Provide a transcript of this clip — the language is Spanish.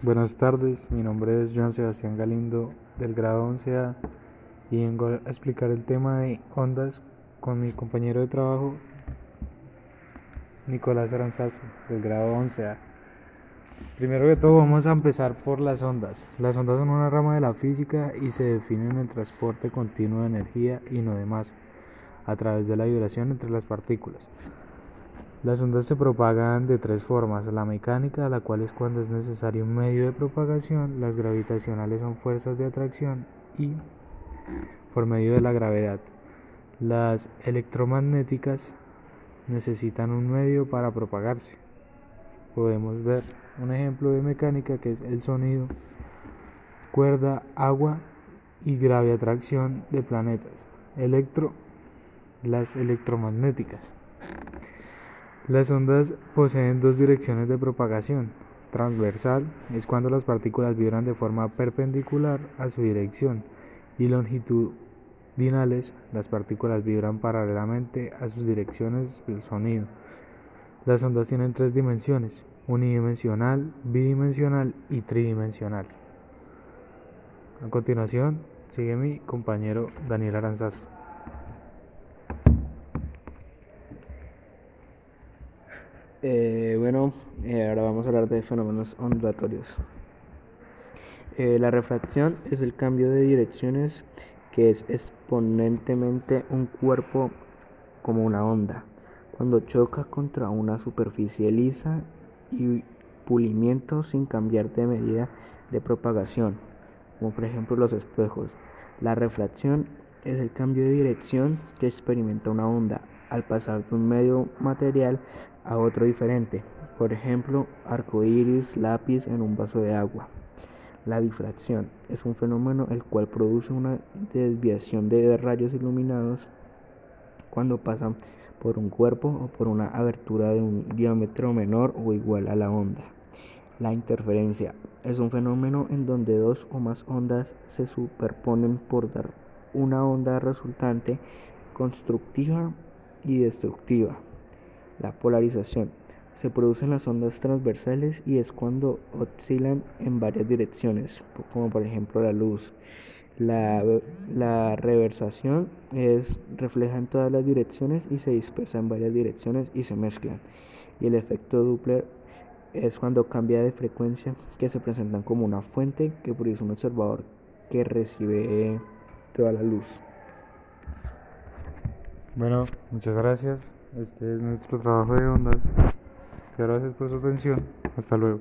Buenas tardes, mi nombre es Joan Sebastián Galindo del grado 11A y vengo a explicar el tema de ondas con mi compañero de trabajo Nicolás Aranzazo del grado 11A. Primero que todo vamos a empezar por las ondas. Las ondas son una rama de la física y se definen en el transporte continuo de energía y no de masa a través de la vibración entre las partículas. Las ondas se propagan de tres formas, la mecánica, la cual es cuando es necesario un medio de propagación, las gravitacionales son fuerzas de atracción y por medio de la gravedad. Las electromagnéticas necesitan un medio para propagarse. Podemos ver un ejemplo de mecánica que es el sonido, cuerda, agua y grave atracción de planetas. Electro, las electromagnéticas. Las ondas poseen dos direcciones de propagación. Transversal es cuando las partículas vibran de forma perpendicular a su dirección y longitudinales las partículas vibran paralelamente a sus direcciones del sonido. Las ondas tienen tres dimensiones, unidimensional, bidimensional y tridimensional. A continuación, sigue mi compañero Daniel Aranzazo. Eh, bueno, eh, ahora vamos a hablar de fenómenos ondulatorios. Eh, la refracción es el cambio de direcciones que es exponentemente un cuerpo como una onda. Cuando choca contra una superficie lisa y pulimiento sin cambiar de medida de propagación, como por ejemplo los espejos. La refracción es el cambio de dirección que experimenta una onda al pasar de un medio material a otro diferente, por ejemplo, arco iris, lápiz en un vaso de agua. La difracción es un fenómeno el cual produce una desviación de rayos iluminados cuando pasan por un cuerpo o por una abertura de un diámetro menor o igual a la onda. La interferencia es un fenómeno en donde dos o más ondas se superponen por dar una onda resultante constructiva y destructiva. La polarización se produce en las ondas transversales y es cuando oscilan en varias direcciones, como por ejemplo la luz. La, la, reversación es refleja en todas las direcciones y se dispersa en varias direcciones y se mezclan. Y el efecto Doppler es cuando cambia de frecuencia que se presentan como una fuente que produce un observador que recibe toda la luz. Bueno, muchas gracias. Este es nuestro trabajo de ondas. Gracias por su atención. Hasta luego.